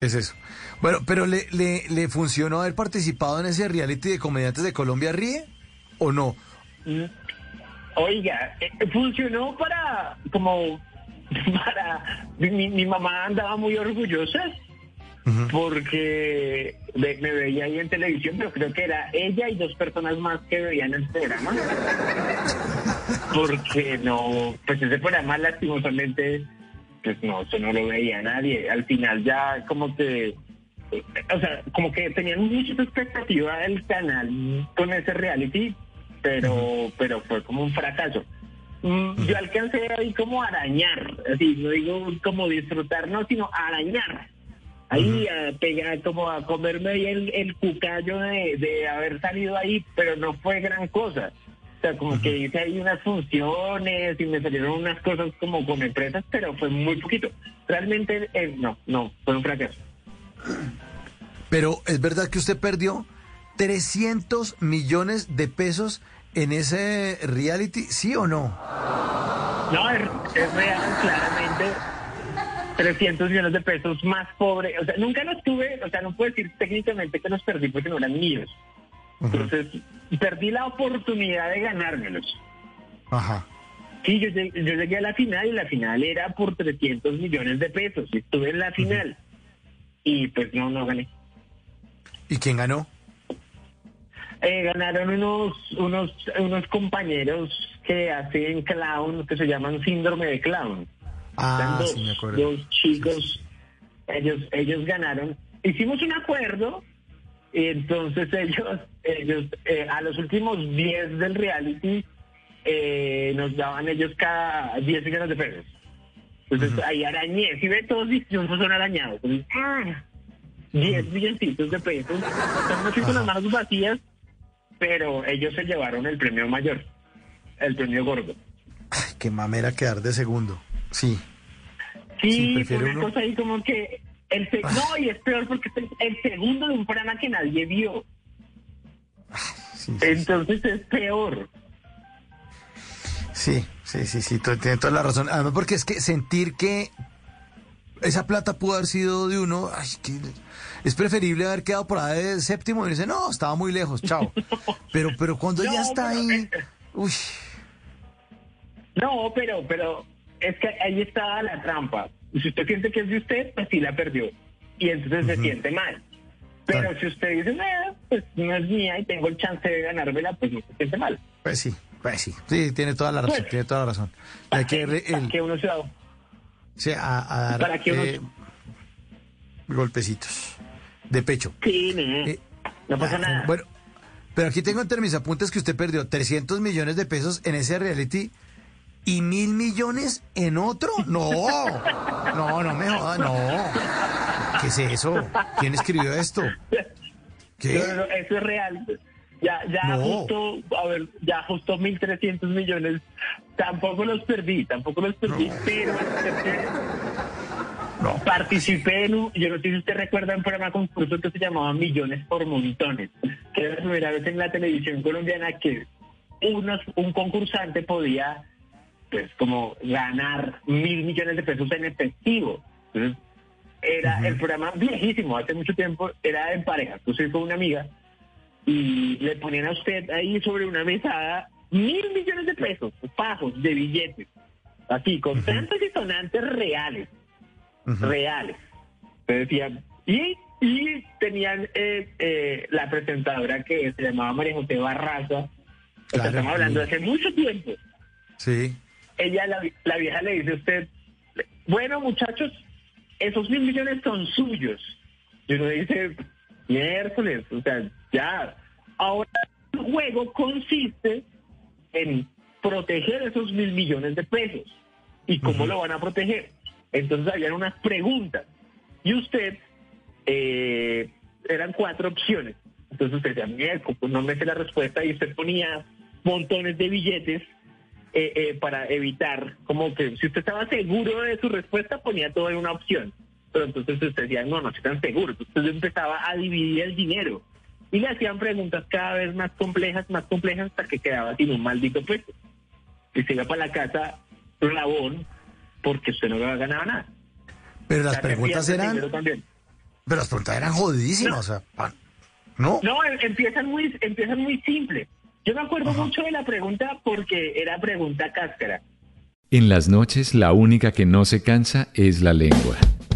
Es eso. Bueno, pero ¿le, le, le funcionó haber participado en ese reality de comediantes de Colombia Ríe o no? Mm, Oiga, eh, funcionó para, como, para, mi, mi mamá andaba muy orgullosa porque me veía ahí en televisión, pero creo que era ella y dos personas más que veían el programa. Porque no, pues ese programa lastimosamente, pues no, eso no lo veía nadie. Al final ya como que, o sea, como que tenían mucha expectativa del canal con ese reality, pero, pero fue como un fracaso. Mm, Yo alcancé ahí como a arañar, así, no digo como disfrutar, no, sino arañar. Ahí a pegar, como a comerme ahí el, el cucayo de, de haber salido ahí, pero no fue gran cosa. O sea, como que hice ahí unas funciones y me salieron unas cosas como con empresas, pero fue muy poquito. Realmente, eh, no, no, fue un fracaso. Pero es verdad que usted perdió 300 millones de pesos en ese reality, ¿sí o no? No, es, es real, claramente. 300 millones de pesos más pobre. O sea, nunca los tuve, o sea, no puedo decir técnicamente que los perdí porque no eran míos. Entonces, perdí la oportunidad de ganármelos. Ajá. Sí, yo llegué, yo llegué a la final y la final era por 300 millones de pesos. y Estuve en la final. Y pues no, no gané. ¿Y quién ganó? Eh, ganaron unos, unos, unos compañeros que hacen clown, que se llaman síndrome de clown. Ah, dos, sí, me acuerdo. dos chicos, ellos, ellos ganaron. Hicimos un acuerdo entonces ellos, ellos eh, a los últimos 10 del reality eh, nos daban ellos cada 10 millones de pesos. Entonces ahí arañé, si ve todos distintos son arañados. Entonces, ¡ah! 10 milloncitos de pesos. Me fui con las manos vacías, pero ellos se llevaron el premio mayor, el premio gordo. Ay, qué mamera quedar de segundo. Sí. Sí, Sí, una uno- cosa ahí como que... El no, y es peor porque es el segundo de un programa que nadie vio. Sí, sí, Entonces es peor. sí, sí, sí, sí, tiene toda la razón. Además, porque es que sentir que esa plata pudo haber sido de uno, ay, que es preferible haber quedado por ahí de séptimo y dice, no, estaba muy lejos, chao. Pero, pero cuando No, ya está pero, ahí, uy, No, pero, pero es que ahí está la trampa. Si usted siente que es de usted, pues sí la perdió. Y entonces se siente mal. Pero Claro. si usted dice, "No, pues no es mía y tengo el chance de ganármela, pues no se siente mal. pues sí, pues sí, sí, tiene toda la razón, Bueno. tiene toda la razón. Hay que, re- Para el- que uno se da- sí, a, a dar para que uno- eh, golpecitos de pecho. Sí, no, Eh, no pasa ah, nada. Bueno, pero aquí tengo entre mis apuntes que usted perdió 300 millones de pesos en ese reality y mil millones en otro. No, no, no me joda, no. ¿Qué es eso? ¿Quién escribió esto? ¿Qué? No, no, eso es real. Ya, ya No. justo, a ver, ya justo 1.300 millones. Tampoco los perdí, tampoco los perdí, pero No. participé en un, yo no sé si usted recuerda un programa concurso que se llamaba Millones por Montones, que era la primera vez en la televisión colombiana que unos, un concursante podía, pues, como ganar mil millones de pesos en efectivo. Entonces, era el programa viejísimo, hace mucho tiempo, era en pareja. Entonces fue una amiga y le ponían a usted ahí sobre una mesada mil millones de pesos, pajos de billetes, así, constantes y sonantes reales, reales. Entonces decían, y, y tenían eh, eh, la presentadora que se llamaba María José Barraza, o sea, Claro, estamos hablando de hace mucho tiempo Sí. Ella, la, la vieja le dice a usted, bueno muchachos, esos mil millones son suyos. Y uno dice, miércoles, o sea, ya. Ahora el juego consiste en proteger esos mil millones de pesos. ¿Y cómo lo van a proteger? Entonces habían unas preguntas. Y usted, eh, eran cuatro opciones. Entonces usted decía, miércoles, pues no me sé la respuesta y usted ponía montones de billetes eh, eh, para evitar, como que si usted estaba seguro de su respuesta, ponía todo en una opción. Pero entonces usted decía, no, no estoy tan seguro. Entonces empezaba a dividir el dinero. Y le hacían preguntas cada vez más complejas, más complejas, hasta que quedaba sin un maldito puesto. Y se iba para la casa rabón, porque usted no ganaba nada. Pero las preguntas eran. Pero las preguntas eran jodidísimas, o sea, pan- ¿no? No, em- empiezan muy, empiezan muy simple. Yo me acuerdo mucho de la pregunta porque era pregunta cáscara. En las noches la única que no se cansa es la lengua.